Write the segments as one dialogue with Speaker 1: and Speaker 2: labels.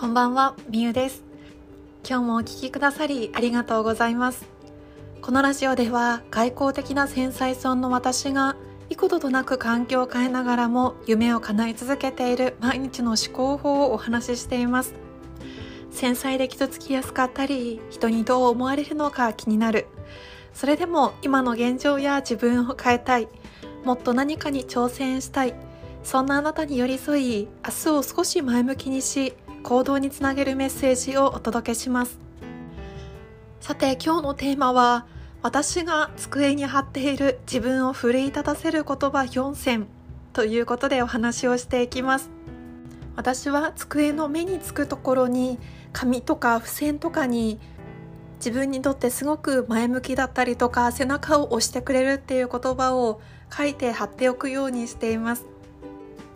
Speaker 1: こんばんは、みゆです。今日もお聞きくださりありがとうございます。このラジオでは外交的な繊細村の私が幾度となく環境を変えながらも夢を叶え続けている毎日の思考法をお話ししています。繊細で傷つきやすかったり、人にどう思われるのか気になる。それでも今の現状や自分を変えたい。もっと何かに挑戦したい。そんなあなたに寄り添い、明日を少し前向きにし、行動につなげるメッセージをお届けします。さて今日のテーマは私が机に貼っている自分を奮い立たせる言葉4選ということでお話をしていきます。私は机の目につくところに紙とか付箋とかに自分にとってすごく前向きだったりとか背中を押してくれるっていう言葉を書いて貼っておくようにしています。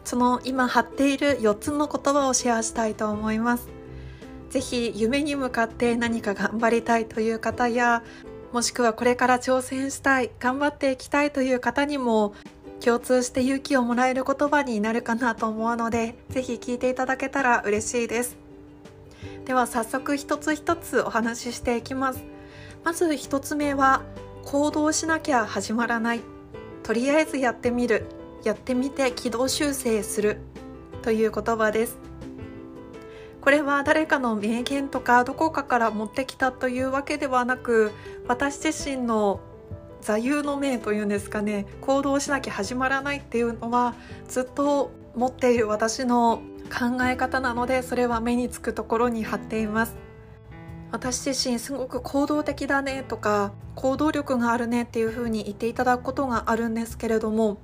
Speaker 1: その今貼っている4つの言葉をシェアしたいと思います。ぜひ夢に向かって何か頑張りたいという方やもしくはこれから挑戦したい頑張っていきたいという方にも共通して勇気をもらえる言葉になるかなと思うのでぜひ聞いていただけたら嬉しいです。では早速一つ一つお話ししていきます。まず一つ目は行動しなきゃ始まらない。とりあえずやってみる。やってみて軌道修正するという言葉です。これは誰かの名言とかどこかから持ってきたというわけではなく私自身の座右の銘というんですかね行動しなきゃ始まらないっていうのはずっと持っている私の考え方なのでそれは目につくところに貼っています。私自身すごく行動的だねとか行動力があるねっていうふうに言っていただくことがあるんですけれども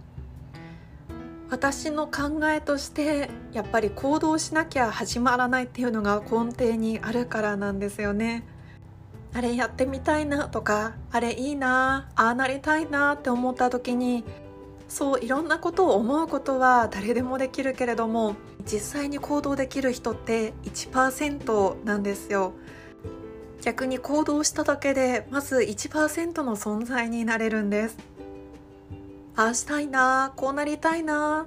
Speaker 1: 私の考えとしてやっぱり行動しなきゃ始まらないっていうのが根底にあるからなんですよね。あれやってみたいなとかあれいいなああなりたいなって思った時にそういろんなことを思うことは誰でもできるけれども実際に行動できる人って1%なんですよ逆に行動しただけでまず1%の存在になれるんですああしたいなこうなりたいな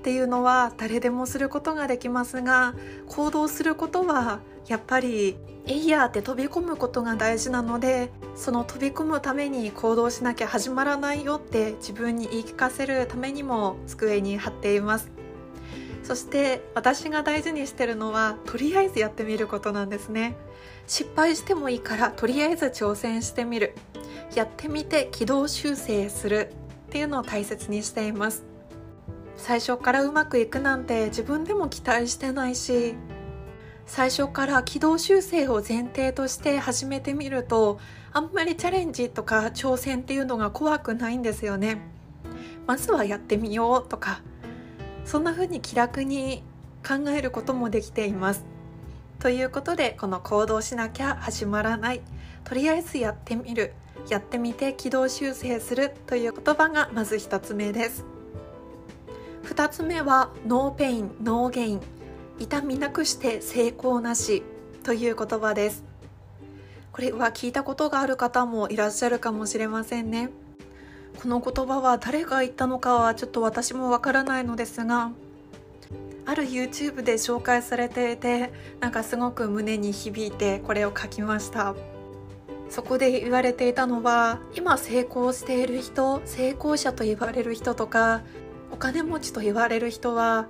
Speaker 1: っていうのは誰でもすることができますが行動することはやっぱりえいやって飛び込むことが大事なのでその飛び込むために行動しなきゃ始まらないよって自分に言い聞かせるためにも机に貼っています。そして私が大事にしてるのはとりあえずやってみることなんですね。失敗してもいいからとりあえず挑戦してみる。やってみて軌道修正する。っていうのを大切にしています。最初からうまくいくなんて自分でも期待してないし最初から軌道修正を前提として始めてみるとあんまりチャレンジとか挑戦っていうのが怖くないんですよね。まずはやってみようとかそんな風に気楽に考えることもできています。ということでこの行動しなきゃ始まらないとりあえずやってみる。やってみて軌道修正するという言葉がまず1つ目です。2つ目は no pain no gain 痛みなくして成功なしという言葉です。これは聞いたことがある方もいらっしゃるかもしれませんね。この言葉は誰が言ったのかはちょっと私もわからないのですがある YouTube で紹介されていてなんかすごく胸に響いてこれを書きました。そこで言われていたのは今成功している人成功者と言われる人とかお金持ちと言われる人は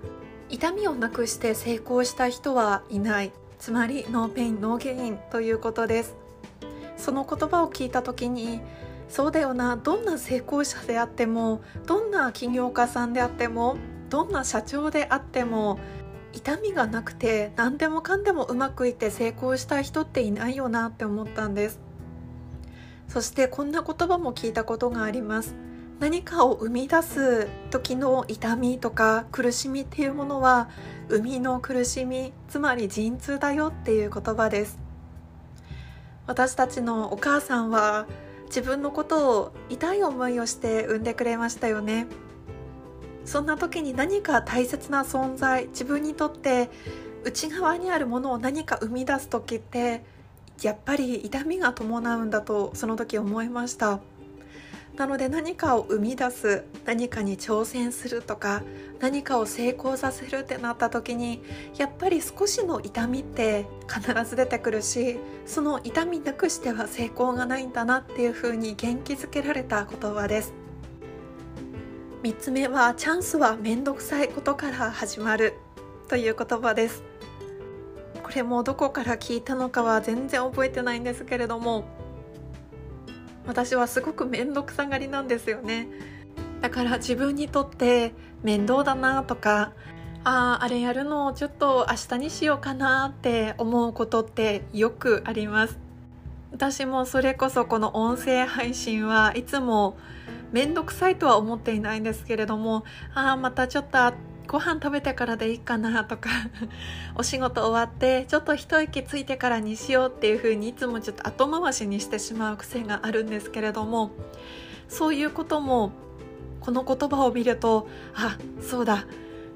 Speaker 1: 痛みをなくして成功した人はいない。つまり no pain no gain ということです。その言葉を聞いた時にそうだよなどんな成功者であってもどんな起業家さんであってもどんな社長であっても痛みがなくて何でもかんでもうまくいって成功した人っていないよなって思ったんです。そしてこんな言葉も聞いたことがあります。何かを生み出す時の痛みとか苦しみっていうものは生みの苦しみつまり陣痛だよっていう言葉です。私たちのお母さんは自分のことを痛い思いをして産んでくれましたよね。そんな時に何か大切な存在自分にとって内側にあるものを何か生み出す時ってやっぱり痛みが伴うんだとその時思いました。なので何かを生み出す何かに挑戦するとか何かを成功させるってなった時にやっぱり少しの痛みって必ず出てくるしその痛みなくしては成功がないんだなっていうふうに元気づけられた言葉です。3つ目はチャンスは面倒くさいことから始まるという言葉です。これもどこから聞いたのかは全然覚えてないんですけれども私はすごく面倒くさがりなんですよね。だから自分にとって面倒だなとかあああれやるのちょっと明日にしようかなって思うことってよくあります。私もそれこそこの音声配信はいつも面倒くさいとは思っていないんですけれどもああまたちょっとご飯食べてからでいいかなとか お仕事終わってちょっと一息ついてからにしようっていう風にいつもちょっと後回しにしてしまう癖があるんですけれどもそういうこともこの言葉を見るとあそうだ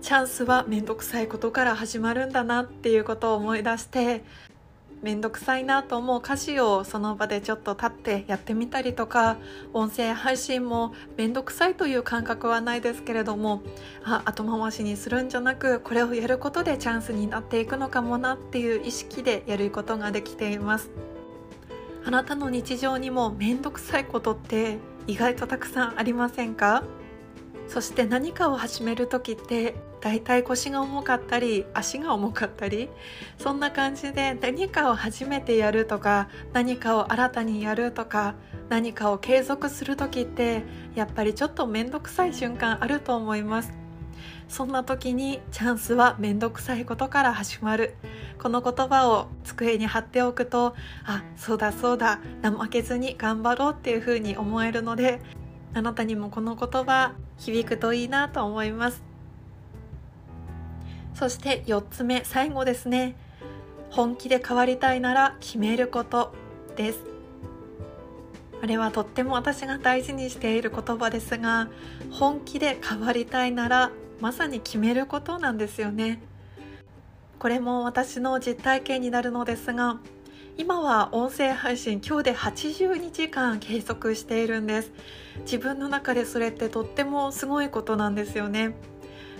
Speaker 1: チャンスは面倒くさいことから始まるんだなっていうことを思い出して面倒くさいなと思う歌詞をその場でちょっと立ってやってみたりとか音声配信も面倒くさいという感覚はないですけれどもあ後回しにするんじゃなくこれをやることでチャンスになっていくのかもなっていう意識でやることができています。あなたの日常にも面倒くさいことって意外とたくさんありませんか？そして何かを始める時ってだいたい腰が重かったり足が重かったりそんな感じで何かを初めてやるとか何かを新たにやるとか何かを継続する時ってやっぱりちょっと面倒くさい瞬間あると思います。そんな時にチャンスは面倒くさいことから始まる。この言葉を机に貼っておくとあそうだそうだ怠けずに頑張ろうっていうふうに思えるのであなたにもこの言葉響くといいなと思います。そして4つ目最後ですね。本気で変わりたいなら決めることです。あれはとっても私が大事にしている言葉ですが本気で変わりたいならまさに決めることなんですよね。これも私の実体験になるのですが今は音声配信今日で82時間計測しているんです。自分の中でそれってとってもすごいことなんですよね。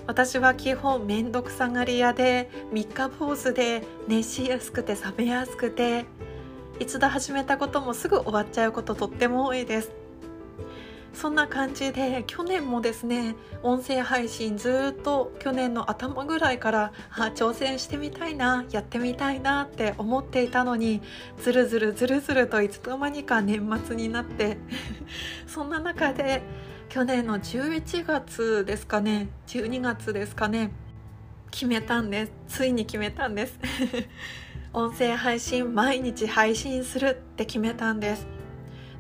Speaker 1: 私は基本めんどくさがり屋で三日坊主で熱しやすくて冷めやすくて一度始めたこともすぐ終わっちゃうこととっても多いです。そんな感じで去年もですね音声配信ずっと去年の頭ぐらいから挑戦してみたいなやってみたいなって思っていたのにずるずるずるずるといつの間にか年末になって そんな中で去年の11月ですかね12月ですかね決めたんです。ついに決めたんです。音声配信毎日配信するって決めたんです。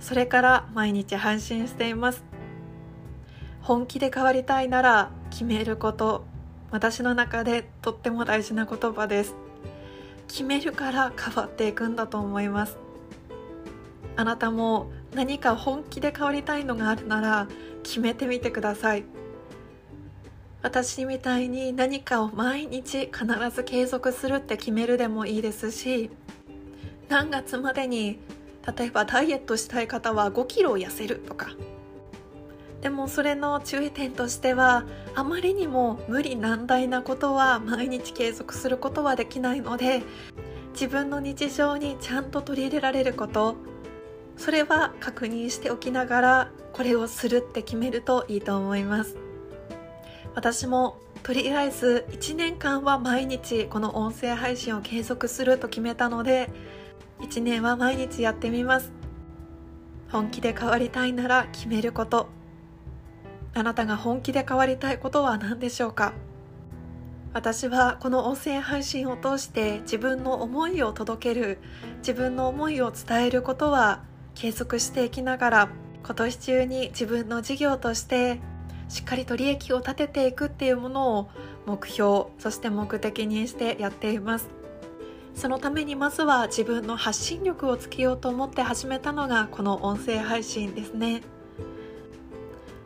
Speaker 1: それから毎日配信しています。本気で変わりたいなら決めること。私の中でとっても大事な言葉です。決めるから変わっていくんだと思います。あなたも何か本気で変わりたいのがあるなら決めてみてください。私みたいに何かを毎日必ず継続するって決めるでもいいですし何月までに例えばダイエットしたい方は5キロ痩せるとか。でもそれの注意点としてはあまりにも無理難題なことは毎日継続することはできないので自分の日常にちゃんと取り入れられることそれは確認しておきながらこれをするって決めるといいと思います。私もとりあえず1年間は毎日この音声配信を継続すると決めたので1年は毎日やってみます。本気で変わりたいなら決めること。あなたが本気で変わりたいことは何でしょうか？私はこの音声配信を通して自分の思いを届ける自分の思いを伝えることは継続していきながら今年中に自分の事業としてしっかりと利益を立てていくっていうものを目標そして目的にしてやっています。そのためにまずは自分の発信力をつけようと思って始めたのがこの音声配信ですね。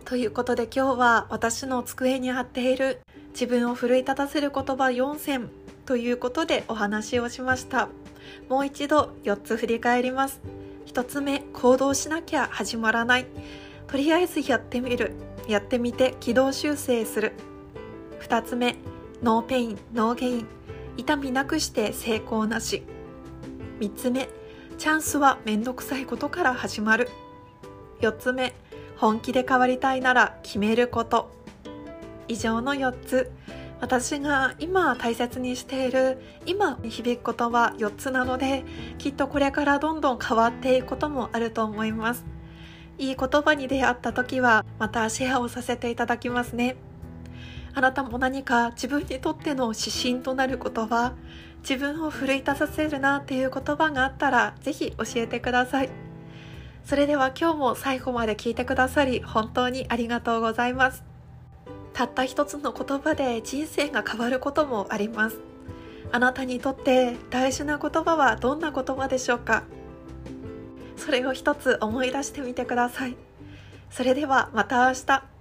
Speaker 1: ということで今日は私の机に貼っている自分を奮い立たせる言葉4選ということでお話をしました。もう一度4つ振り返ります。1つ目行動しなきゃ始まらない。とりあえずやってみる。やってみて軌道修正する。2つ目 no pain no gain。痛みなくして成功なし。3つ目チャンスはめんどくさいことから始まる。4つ目本気で変わりたいなら決めること。以上の4つ。私が今大切にしている今に響く言葉4つなのできっとこれからどんどん変わっていくこともあると思います。いい言葉に出会った時はまたシェアをさせていただきますね。あなたも何か自分にとっての指針となる言葉自分を奮い立たせるなっていう言葉があったらぜひ教えてください。それでは今日も最後まで聞いてくださり本当にありがとうございます。たった一つの言葉で人生が変わることもあります。あなたにとって大事な言葉はどんな言葉でしょうか？それを一つ思い出してみてください。それではまた明日。